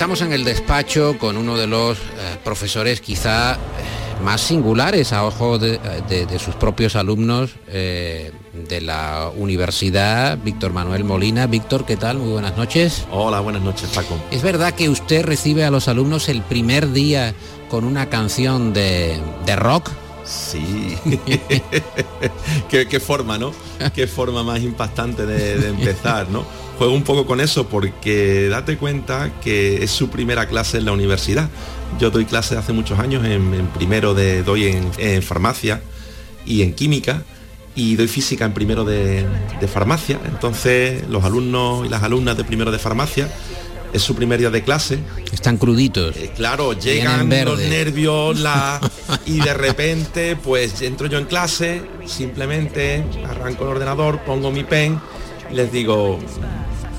Estamos en el despacho con uno de los eh, profesores quizá eh, más singulares a ojo de, sus propios alumnos eh, de la universidad, Víctor Manuel Molina. Víctor, ¿qué tal? Muy buenas noches. Hola, buenas noches, Paco. ¿Es verdad que usted recibe a los alumnos el primer día con una canción de, rock? Sí. ¿Qué, forma, ¿no? Qué forma más impactante de empezar, ¿no? Juego un poco con eso porque date cuenta que es su primera clase en la universidad. Yo doy clases hace muchos años, en, primero de, doy en, farmacia y en química y doy física en primero de, farmacia. Entonces los alumnos y las alumnas de primero de farmacia es su primer día de clase. Están cruditos. Eh, claro, llegan los nervios la, y de repente pues entro yo en clase, simplemente arranco el ordenador, pongo mi pen y les digo,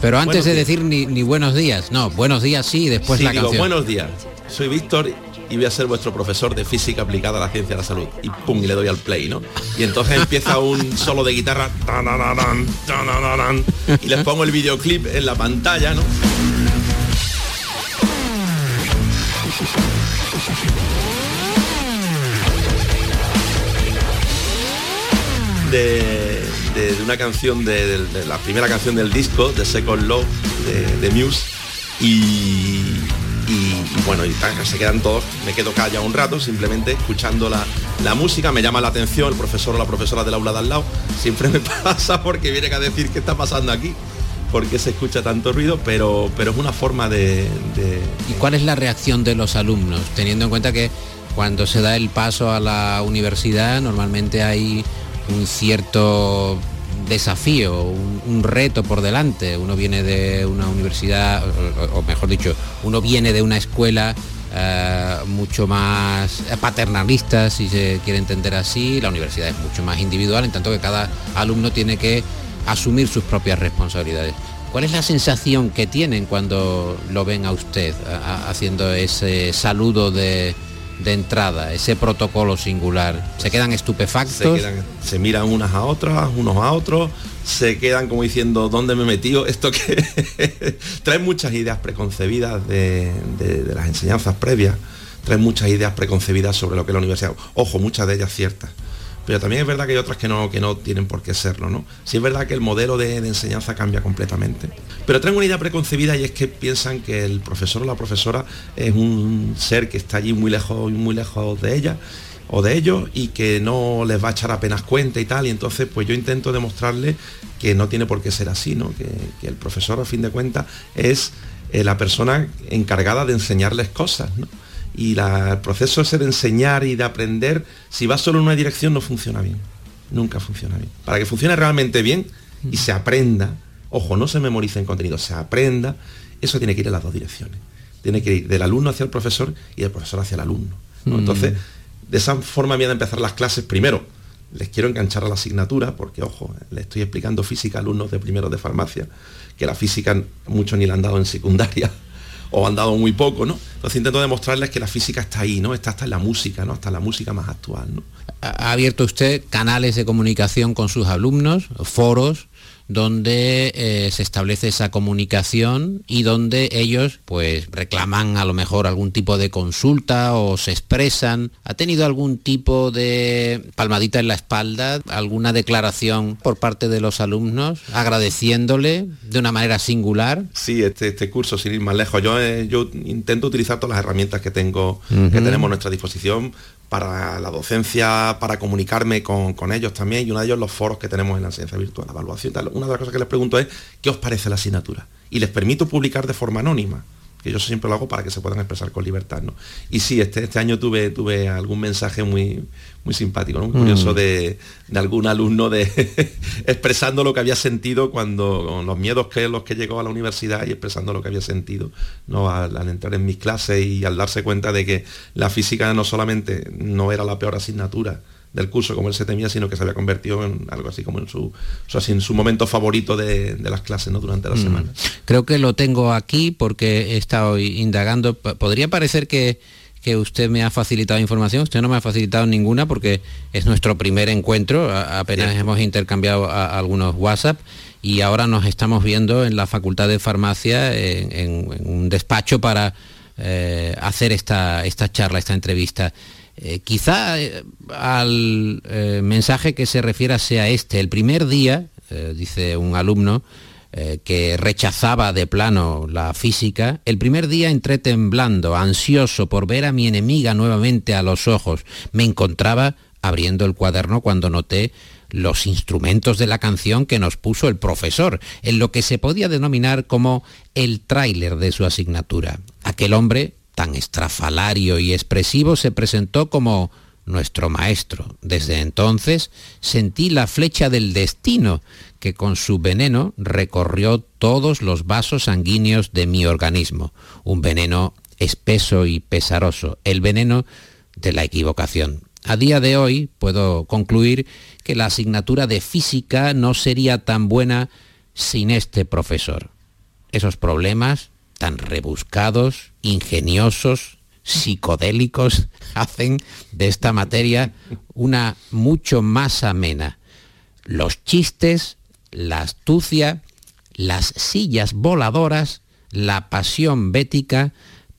pero antes de decir ni, buenos días, no, buenos días sí, después la digo, Buenos días, soy Víctor y voy a ser vuestro profesor de física aplicada a la ciencia de la salud. Y pum, y le doy al play, ¿no? Y entonces empieza un solo de guitarra y les pongo el videoclip en la pantalla, ¿no? De de, una canción de, la primera canción del disco, de Second Love, de, Muse. Y, bueno, y se quedan todos, me quedo callado un rato, simplemente escuchando la, música, me llama la atención el profesor o la profesora del aula de al lado, siempre me pasa porque viene a decir qué está pasando aquí, porque se escucha tanto ruido, pero, pero es una forma de... ¿Y cuál es la reacción de los alumnos, teniendo en cuenta que cuando se da el paso a la universidad normalmente hay un cierto desafío, un, reto por delante. Uno viene de una universidad, o, mejor dicho, uno viene de una escuela eh, mucho más paternalista, si se quiere entender así. La universidad es mucho más individual, en tanto que cada alumno tiene que asumir sus propias responsabilidades. ¿Cuál es la sensación que tienen cuando lo ven a usted haciendo ese saludo de, de entrada, ese protocolo singular? ¿Se quedan estupefactos? Se, miran unas a otras, unos a otros, se quedan como diciendo, ¿dónde me he metido? Esto que trae muchas ideas preconcebidas de, de, las enseñanzas previas, trae muchas ideas preconcebidas sobre lo que es la universidad. Ojo, muchas de ellas ciertas pero también es verdad que hay otras que no, que no tienen por qué serlo, ¿no? Sí es verdad que el modelo de, enseñanza cambia completamente. Pero tengo una idea preconcebida y es que piensan que el profesor o la profesora es un ser que está allí muy lejos, muy lejos de ella o de ellos y que no les va a echar apenas cuenta y tal. Y entonces pues yo intento demostrarle que no tiene por qué ser así, ¿no? Que, el profesor a fin de cuentas es eh, la persona encargada de enseñarles cosas, ¿no? Y el proceso ese de enseñar y de aprender, si va solo en una dirección no funciona bien. Nunca funciona bien. Para que funcione realmente bien y se aprenda, ojo, no se memorice en contenido, se aprenda, eso tiene que ir en las dos direcciones. Tiene que ir del alumno hacia el profesor y del profesor hacia el alumno. Mm. Entonces, de esa forma mía de empezar las clases, primero, les quiero enganchar a la asignatura, porque ojo, le estoy explicando física a alumnos de primero de farmacia, que la física mucho ni la han dado en secundaria o han dado muy poco, ¿no? Entonces intento demostrarles que la física está ahí, ¿no? Está hasta en la música, ¿no? Hasta la música más actual, ¿no? ¿Ha abierto usted canales de comunicación con sus alumnos, foros, donde eh, se establece esa comunicación y donde ellos pues reclaman a lo mejor algún tipo de consulta o se expresan. ¿Ha tenido algún tipo de palmadita en la espalda, alguna declaración por parte de los alumnos agradeciéndole de una manera singular? Sí, este, este curso, sin ir más lejos, yo, eh, yo intento utilizar todas las herramientas que tengo, que tenemos a nuestra disposición para la docencia, para comunicarme con, ellos también, y uno de ellos los foros que tenemos en la enseñanza virtual, la evaluación. Tal. Una de las cosas que les pregunto es, ¿qué os parece la asignatura? Y les permito publicar de forma anónima que yo siempre lo hago para que se puedan expresar con libertad. ¿no? Y sí, este, este año tuve, tuve algún mensaje muy, muy simpático, ¿no? curioso mm. de, algún alumno de expresando lo que había sentido cuando, con los miedos que los que llegó a la universidad y expresando lo que había sentido ¿no? al, entrar en mis clases y al darse cuenta de que la física no solamente no era la peor asignatura, del curso como él se temía, sino que se había convertido en algo así como en su, así, en su momento favorito de, las clases ¿no? durante la mm. semana. Creo que lo tengo aquí porque he estado indagando. Podría parecer que, que usted me ha facilitado información, usted no me ha facilitado ninguna porque es nuestro primer encuentro, apenas hemos intercambiado algunos WhatsApp y ahora nos estamos viendo en la Facultad de Farmacia en, un despacho para eh, hacer esta, esta charla, esta entrevista. Eh, quizá eh, al mensaje que se refiera sea este. El primer día, dice un alumno, que rechazaba de plano la física, el primer día entré temblando, ansioso por ver a mi enemiga nuevamente a los ojos. Me encontraba abriendo el cuaderno cuando noté los instrumentos de la canción que nos puso el profesor, en lo que se podía denominar como el tráiler de su asignatura. Aquel hombre, tan estrafalario y expresivo, se presentó como nuestro maestro. Desde entonces sentí la flecha del destino que con su veneno recorrió todos los vasos sanguíneos de mi organismo, un veneno espeso y pesaroso, el veneno de la equivocación. A día de hoy puedo concluir que la asignatura de física no sería tan buena sin este profesor. Esos problemas tan rebuscados, ingeniosos, psicodélicos, hacen de esta materia una mucho más amena. Los chistes, la astucia, las sillas voladoras, la pasión bética,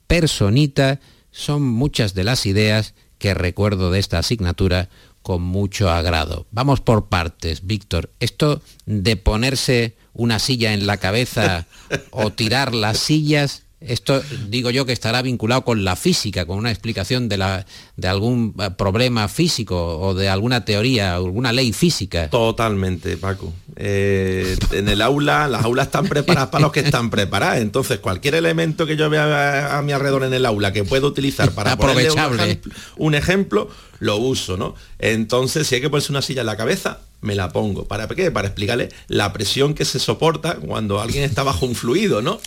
personita, son muchas de las ideas que recuerdo de esta asignatura con mucho agrado. Vamos por partes, Víctor. Esto de ponerse una silla en la cabeza o tirar las sillas esto digo yo que estará vinculado con la física, con una explicación de, la, de algún eh, problema físico o de alguna teoría, alguna ley física. Totalmente, Paco. Eh, en el aula, las aulas están preparadas para los que están preparadas. Entonces, cualquier elemento que yo vea a, mi alrededor en el aula que puedo utilizar para Aprovechable. un ejemplo, lo uso, ¿no? Entonces, si hay que ponerse una silla en la cabeza, me la pongo. ¿Para qué? Para explicarle la presión que se soporta cuando alguien está bajo un fluido, ¿no?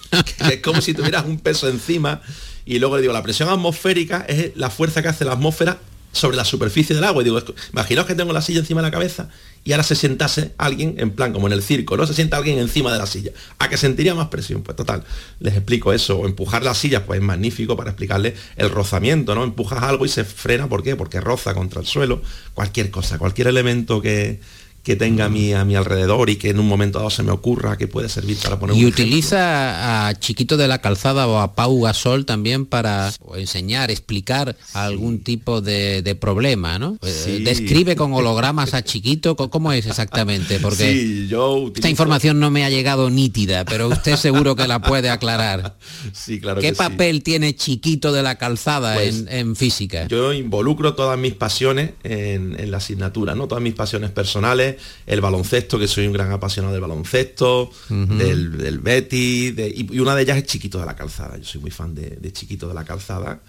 es como si tuvieras un peso encima. Y luego le digo, la presión atmosférica es la fuerza que hace la atmósfera sobre la superficie del agua. Y digo, imaginaos que tengo la silla encima de la cabeza y ahora se sentase alguien, en plan, como en el circo, ¿no? Se sienta alguien encima de la silla. ¿A que sentiría más presión? Pues total, les explico eso. O empujar la silla, pues es magnífico para explicarle el rozamiento, ¿no? Empujas algo y se frena, ¿por qué? Porque roza contra el suelo. Cualquier cosa, cualquier elemento que, que tenga a mi, a mi alrededor y que en un momento dado se me ocurra que puede servir para poner y utiliza a Chiquito de la Calzada o a Pau Gasol también para enseñar, explicar algún tipo de, problema, ¿no? Eh, describe con hologramas a Chiquito, ¿cómo es exactamente? Porque yo esta información no me ha llegado nítida, pero usted seguro que la puede aclarar. Sí, claro. ¿Qué papel tiene Chiquito de la Calzada pues en, física? Yo involucro todas mis pasiones en, en la asignatura, ¿no? Todas mis pasiones personales el baloncesto, que soy un gran apasionado del baloncesto, del, del Betty, y, una de ellas es Chiquito de la Calzada. Yo soy muy fan de, de Chiquito de la Calzada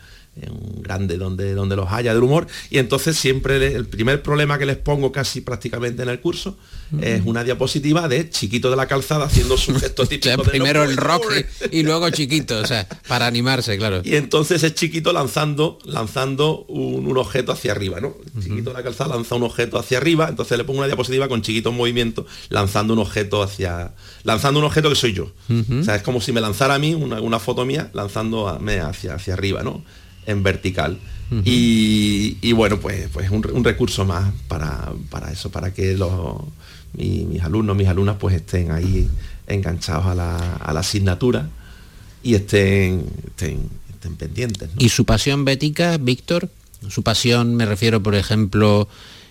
un grande donde, donde los haya del humor. Y entonces siempre el primer problema que les pongo casi prácticamente en el curso es una diapositiva de chiquito de la calzada haciendo su gesto típico primero el rock y, luego chiquito o sea para animarse claro. Y entonces es chiquito lanzando lanzando un, objeto hacia arriba no chiquito de la calzada lanza un objeto hacia arriba entonces le pongo una diapositiva con chiquito en movimiento lanzando un objeto hacia lanzando un objeto que soy yo. O sea es como si me lanzara a mí una, foto mía lanzando hacia hacia arriba no en vertical. y, bueno, pues, pues un, un recurso más para, para, eso, para que los, mis alumnos, mis alumnas pues estén ahí enganchados a la, a la asignatura y estén, estén, pendientes. ¿Y su pasión bética, Víctor? Su pasión, me refiero, por ejemplo,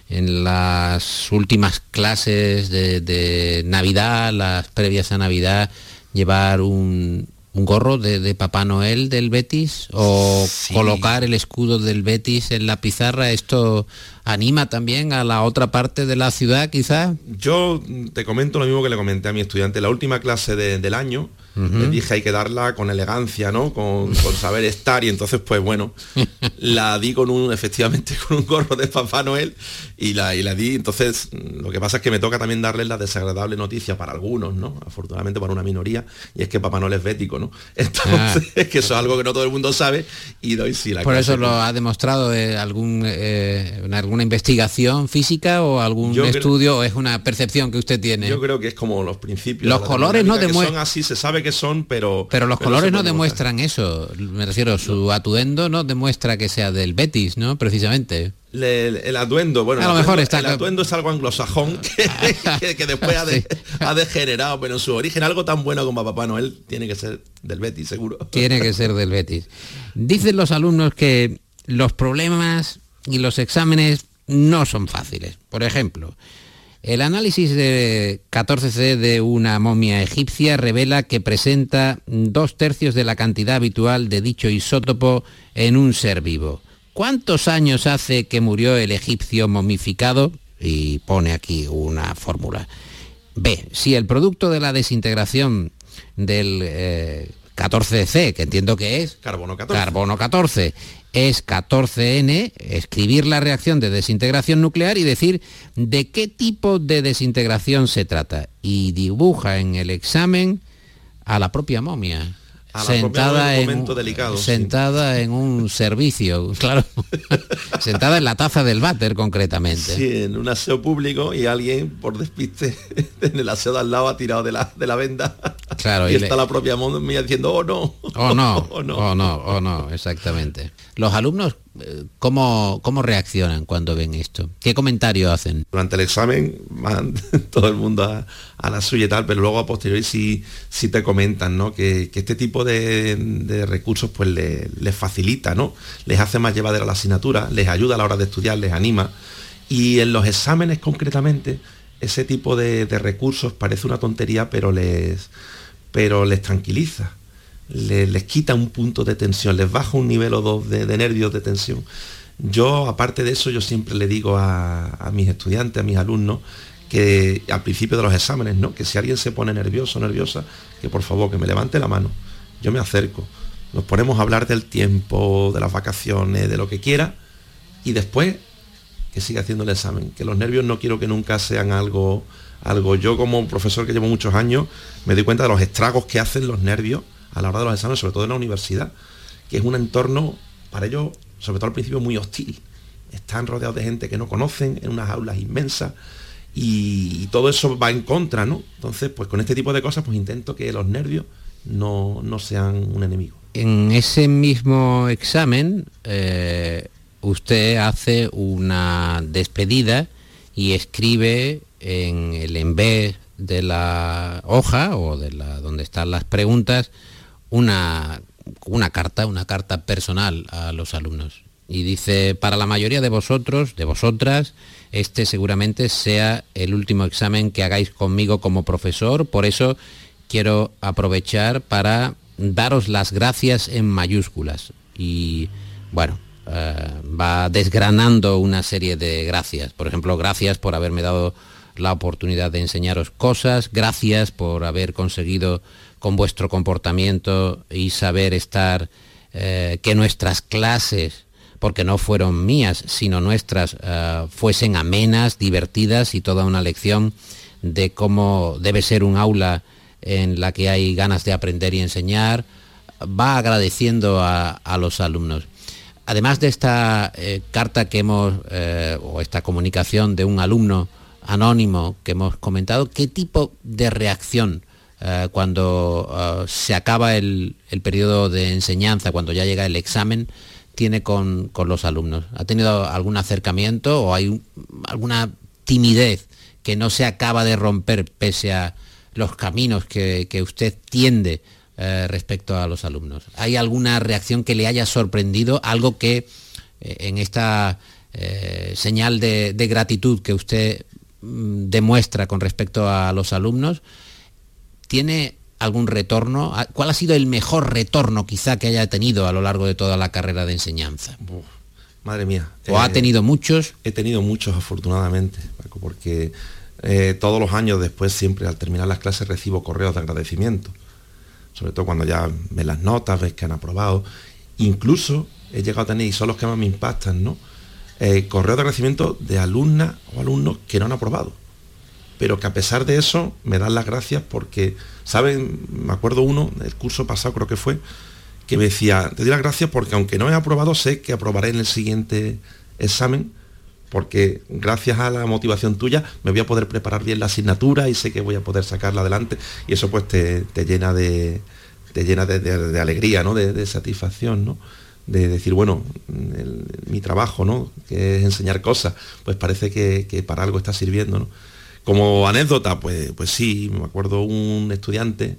en las últimas clases de, de Navidad, las previas a Navidad, llevar un, un gorro de, Papá Noel del Betis o colocar el escudo del Betis en la pizarra, esto anima también a la otra parte de la ciudad quizás. Yo te comento lo mismo que le comenté a mi estudiante, la última clase del año, le dije hay que darla con elegancia, ¿no? Con, saber estar y entonces pues bueno, la di con un, efectivamente con un gorro de Papá Noel y la, y la di, entonces lo que pasa es que me toca también darles la desagradable noticia para algunos, ¿no? Afortunadamente para una minoría, y es que Papá Noel es bético, ¿no? Entonces, ah. es que eso es algo que no todo el mundo sabe y doy sí la Por eso lo ha demostrado algún, eh, alguna investigación física o algún estudio o es una percepción que usted tiene. Yo creo que es como los principios. Los colores no demuestran. así, se sabe que son, pero. Pero los colores no demuestran eso. Me refiero, su atuendo no demuestra que sea del Betis, ¿no? Precisamente. el atuendo, bueno, a lo el mejor atuendo, está el atuendo es algo anglosajón que, que después ha, de- Sí. ha degenerado, pero en su origen algo tan bueno como Papá Noel tiene que ser del Betis, seguro. Tiene que ser del Betis. Dicen los alumnos que los problemas y los exámenes no son fáciles. Por ejemplo, el análisis de 14C de una momia egipcia revela que presenta dos tercios de la cantidad habitual de dicho isótopo en un ser vivo. ¿Cuántos años hace que murió el egipcio momificado? Y pone aquí una fórmula. B. Si el producto de la desintegración del eh, 14C, que entiendo que es Carbono 14. carbono 14, es 14N, escribir la reacción de desintegración nuclear y decir de qué tipo de desintegración se trata. Y dibuja en el examen a la propia momia. A la propia momia en un momento delicado, sí. sentada en un servicio, claro, sentada en la taza del váter concretamente. Sí, en un aseo público y alguien por despiste en el aseo de al lado ha tirado de la, de la venda. Claro, y, y está le- la propia mía diciendo, oh no. O no, oh no. o no, o no, exactamente. Los alumnos, ¿cómo, ¿cómo reaccionan cuando ven esto? ¿Qué comentario hacen? Durante el examen van todo el mundo a, la suya y tal, pero luego a posteriori sí, sí te comentan, ¿no? Que, que este tipo de, de recursos pues le- les facilita, ¿no? Les hace más llevadera la asignatura, les ayuda a la hora de estudiar, les anima. Y en los exámenes concretamente, ese tipo de, de recursos parece una tontería, pero les, pero les tranquiliza. Le- les quita un punto de tensión, les baja un nivel o dos de, nervios de tensión. Yo, aparte de eso, yo siempre le digo a, a mis estudiantes, a mis alumnos, que al principio de los exámenes, ¿no? Que si alguien se pone nervioso o nerviosa, que por favor que me levante la mano. Yo me acerco. Nos ponemos a hablar del tiempo, de las vacaciones, de lo que quiera, y después que siga haciendo el examen. Que los nervios no quiero que nunca sean algo, algo. Yo como profesor que llevo muchos años, me doy cuenta de los estragos que hacen los nervios a la hora de los exámenes, sobre todo en la universidad, que es un entorno para ellos, sobre todo al principio, muy hostil. Están rodeados de gente que no conocen, en unas aulas inmensas, y, todo eso va en contra, ¿no? Entonces, pues con este tipo de cosas, pues intento que los nervios no, no sean un enemigo. En ese mismo examen, eh, usted hace una despedida y escribe en el en vez de la hoja o de la donde están las preguntas una, una carta, una carta personal a los alumnos. Y dice, para la mayoría de vosotros, de vosotras, este seguramente sea el último examen que hagáis conmigo como profesor, por eso quiero aprovechar para daros las gracias en mayúsculas. Y bueno, eh, va desgranando una serie de gracias. Por ejemplo, gracias por haberme dado la oportunidad de enseñaros cosas, gracias por haber conseguido con vuestro comportamiento y saber estar, eh, que nuestras clases, porque no fueron mías, sino nuestras, eh, fuesen amenas, divertidas y toda una lección de cómo debe ser un aula en la que hay ganas de aprender y enseñar, va agradeciendo a, los alumnos. Además de esta eh, carta que hemos, o esta comunicación de un alumno anónimo que hemos comentado, ¿qué tipo de reacción eh, cuando eh, se acaba el, el periodo de enseñanza, cuando ya llega el examen, tiene con, con los alumnos? ¿Ha tenido algún acercamiento o hay un- alguna timidez que no se acaba de romper pese a los caminos que, que usted tiende eh, respecto a los alumnos? ¿Hay alguna reacción que le haya sorprendido? Algo que en esta señal de, de gratitud que usted mm, demuestra con respecto a los alumnos, ¿tiene algún retorno? ¿A- ¿Cuál ha sido el mejor retorno quizá que haya tenido a lo largo de toda la carrera de enseñanza? Uf, madre mía. ¿O ha Eh, tenido muchos? He tenido muchos, afortunadamente, Paco, porque eh, todos los años después, siempre al terminar las clases, recibo correos de agradecimiento. Sobre todo cuando ya ven las notas, ves que han aprobado. Incluso he llegado a tener, y son los que más me impactan, ¿no? Eh, correos de agradecimiento de alumnas o alumnos que no han aprobado. Pero que a pesar de eso me dan las gracias porque, ¿saben? Me acuerdo uno, el curso pasado creo que fue, que me decía, te doy las gracias porque aunque no he aprobado, sé que aprobaré en el siguiente examen, porque gracias a la motivación tuya me voy a poder preparar bien la asignatura y sé que voy a poder sacarla adelante y eso pues te, te llena de te llena de, alegría, ¿no? De, de satisfacción, ¿no? de decir, bueno, mi trabajo, ¿no? Que es enseñar cosas, pues parece que, que para algo está sirviendo, ¿no? Como anécdota, pues, pues sí, me acuerdo un estudiante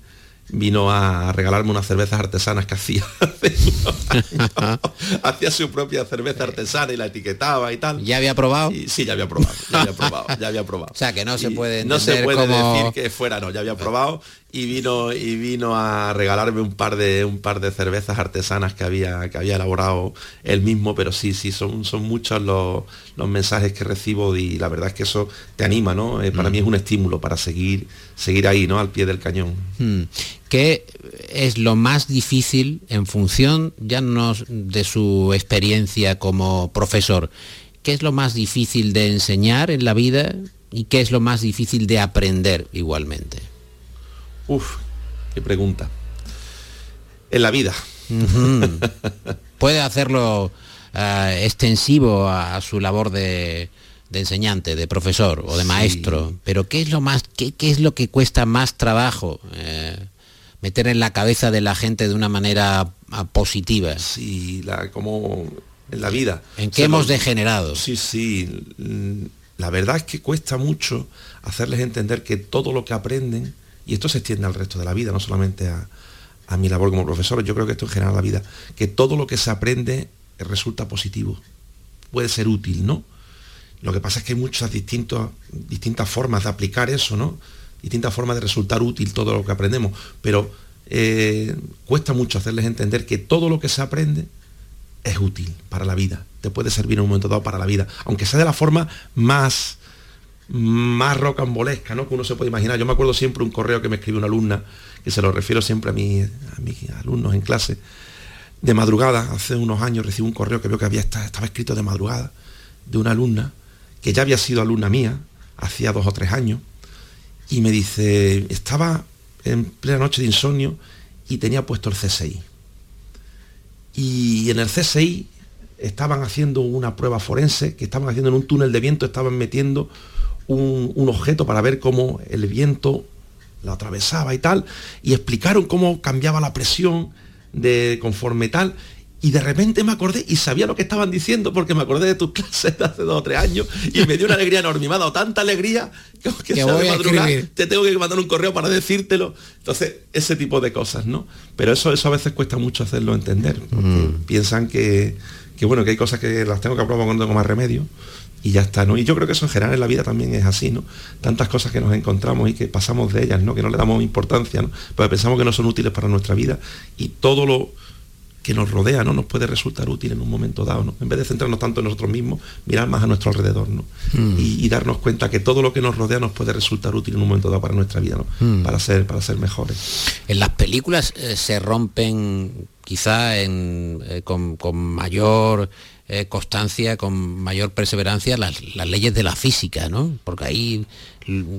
vino a regalarme unas cervezas artesanas que hacía hacía su propia cerveza artesana y la etiquetaba y tal. Ya había probado sí ya había probado ya había probado ya había probado. O sea que no se puede no se puede decir que fuera no ya había probado y vino y vino a regalarme un par de un par de cervezas artesanas que había que había elaborado él mismo pero sí sí son son muchos los, mensajes que recibo y la verdad es que eso te anima no eh, para mm. mí es un estímulo para seguir seguir ahí no al pie del cañón. Mm. ¿Qué es lo más difícil en función ya no de su experiencia como profesor qué es lo más difícil de enseñar en la vida y qué es lo más difícil de aprender igualmente Uf, qué pregunta. En la vida. Puede hacerlo eh, extensivo a, su labor de, enseñante, de profesor o de maestro, pero ¿qué es lo más, qué, es lo que cuesta más trabajo eh, meter en la cabeza de la gente de una manera ah, positiva? Sí, la, como en la vida. ¿En qué hemos degenerado? Sí, sí. La verdad es que cuesta mucho hacerles entender que todo lo que aprenden y esto se extiende al resto de la vida, no solamente a, mi labor como profesor, yo creo que esto en general la vida, que todo lo que se aprende resulta positivo, puede ser útil, ¿no? Lo que pasa es que hay muchas distintas, distintas formas de aplicar eso, ¿no? Distintas formas de resultar útil todo lo que aprendemos, pero eh, cuesta mucho hacerles entender que todo lo que se aprende es útil para la vida, te puede servir en un momento dado para la vida, aunque sea de la forma más más rocambolesca, ¿no? Que uno se puede imaginar. Yo me acuerdo siempre un correo que me escribió una alumna, que se lo refiero siempre a, a mis alumnos en clase, de madrugada, hace unos años recibí un correo que veo que había estaba escrito de madrugada, de una alumna, que ya había sido alumna mía, hacía dos o tres años, y me dice, estaba en plena noche de insomnio y tenía puesto el CSI. Y en el CSI estaban haciendo una prueba forense, que estaban haciendo en un túnel de viento, estaban metiendo un, objeto para ver cómo el viento lo atravesaba y tal, y explicaron cómo cambiaba la presión de conforme tal, y de repente me acordé y sabía lo que estaban diciendo porque me acordé de tus clases de hace dos o tres años y me dio una alegría enorme, me ha dado tanta alegría que, te tengo que mandar un correo para decírtelo. Entonces, ese tipo de cosas, ¿no? Pero eso, eso a veces cuesta mucho hacerlo entender, porque mm. piensan que, que, bueno, que hay cosas que las tengo que aprobar cuando tengo más remedio y ya está, ¿no? Y yo creo que eso en general en la vida también es así, ¿no? Tantas cosas que nos encontramos y que pasamos de ellas, ¿no? Que no le damos importancia, ¿no? Porque pensamos que no son útiles para nuestra vida y todo lo que nos rodea, ¿no? Nos puede resultar útil en un momento dado, ¿no? En vez de centrarnos tanto en nosotros mismos, mirar más a nuestro alrededor, ¿no? Mm. Y, darnos cuenta que todo lo que nos rodea nos puede resultar útil en un momento dado para nuestra vida, ¿no? Mm. Para ser, para ser mejores. En las películas eh, se rompen quizá eh, con, mayor eh, constancia, con mayor perseverancia las, leyes de la física, ¿no? Porque ahí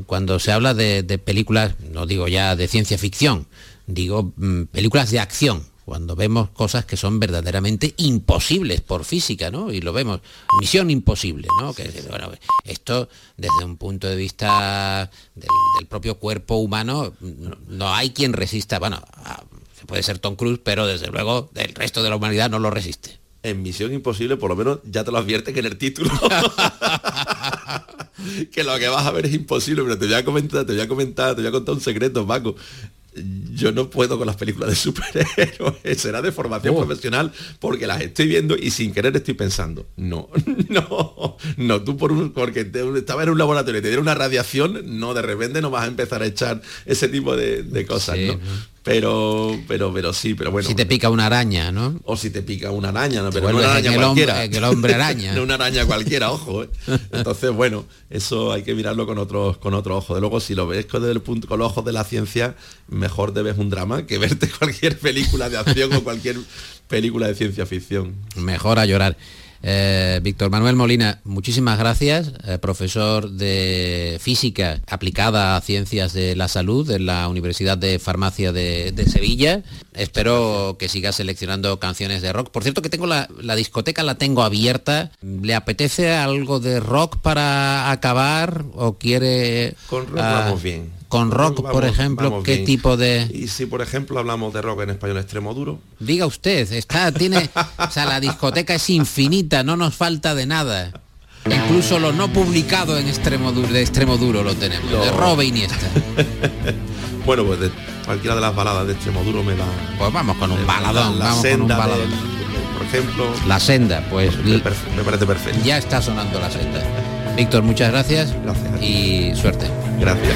cuando se habla de, películas, no digo ya de ciencia ficción, digo mm, películas de acción, cuando vemos cosas que son verdaderamente imposibles por física, ¿no? Y lo vemos, misión imposible, ¿no? Que, bueno, esto desde un punto de vista del, propio cuerpo humano, no hay quien resista, bueno, se puede ser Tom Cruise, pero desde luego el resto de la humanidad no lo resiste en Misión Imposible, por lo menos ya te lo advierte que en el título. que lo que vas a ver es imposible, pero te voy a comentar, te voy a comentar, te voy a contar un secreto, Paco. Yo no puedo con las películas de superhéroes, será de formación oh. profesional porque las estoy viendo y sin querer estoy pensando, no, no, no, tú por un, porque te, estaba en un laboratorio y te dieron una radiación, no, de repente no vas a empezar a echar ese tipo de, cosas, ¿no? Pero, pero, pero sí, pero bueno. Si te pica una araña, ¿no? O si te pica una araña, ¿no? Pero no una araña cualquiera. Hombre, que el hombre araña. no una araña cualquiera, ojo. ¿eh? Entonces, bueno, eso hay que mirarlo con otros, con otro ojo. De luego, si lo ves con, el punto, con los ojos de la ciencia, mejor debes un drama que verte cualquier película de acción o cualquier película de ciencia ficción. Mejor a llorar. Eh, Víctor Manuel Molina, muchísimas gracias, eh, profesor de física aplicada a ciencias de la salud en la Universidad de Farmacia de, Sevilla. Espero que siga seleccionando canciones de rock. Por cierto que tengo la, discoteca, la tengo abierta. ¿Le apetece algo de rock para acabar o quiere... Con rock vamos bien con rock, por ejemplo, ¿qué tipo de...? Y si, por ejemplo, hablamos de rock en español extremo duro. Diga usted, está, tiene... o sea, la discoteca es infinita, no nos falta de nada. Incluso lo no publicado en extremo duro, de extremo duro lo tenemos, de Robe Iniesta. bueno, pues de cualquiera de las baladas de extremo duro me da. Pues vamos con un baladón, vamos con un baladón. por ejemplo. La senda, pues. Me, me parece perfecto. Ya está sonando la senda. Víctor, muchas gracias. Gracias. Y suerte. Gracias.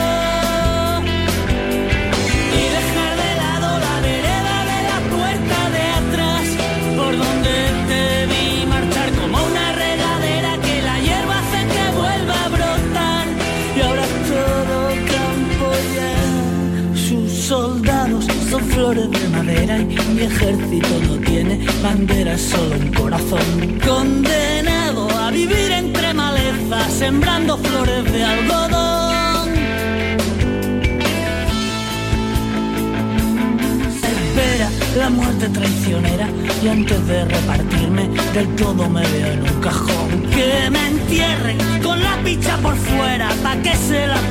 Mi ejército no tiene bandera, solo un corazón. Condenado a vivir entre malezas, sembrando flores de algodón. Espera la muerte traicionera y antes de repartirme del todo me veo en un cajón. Que me entierren con la picha por fuera pa' que se la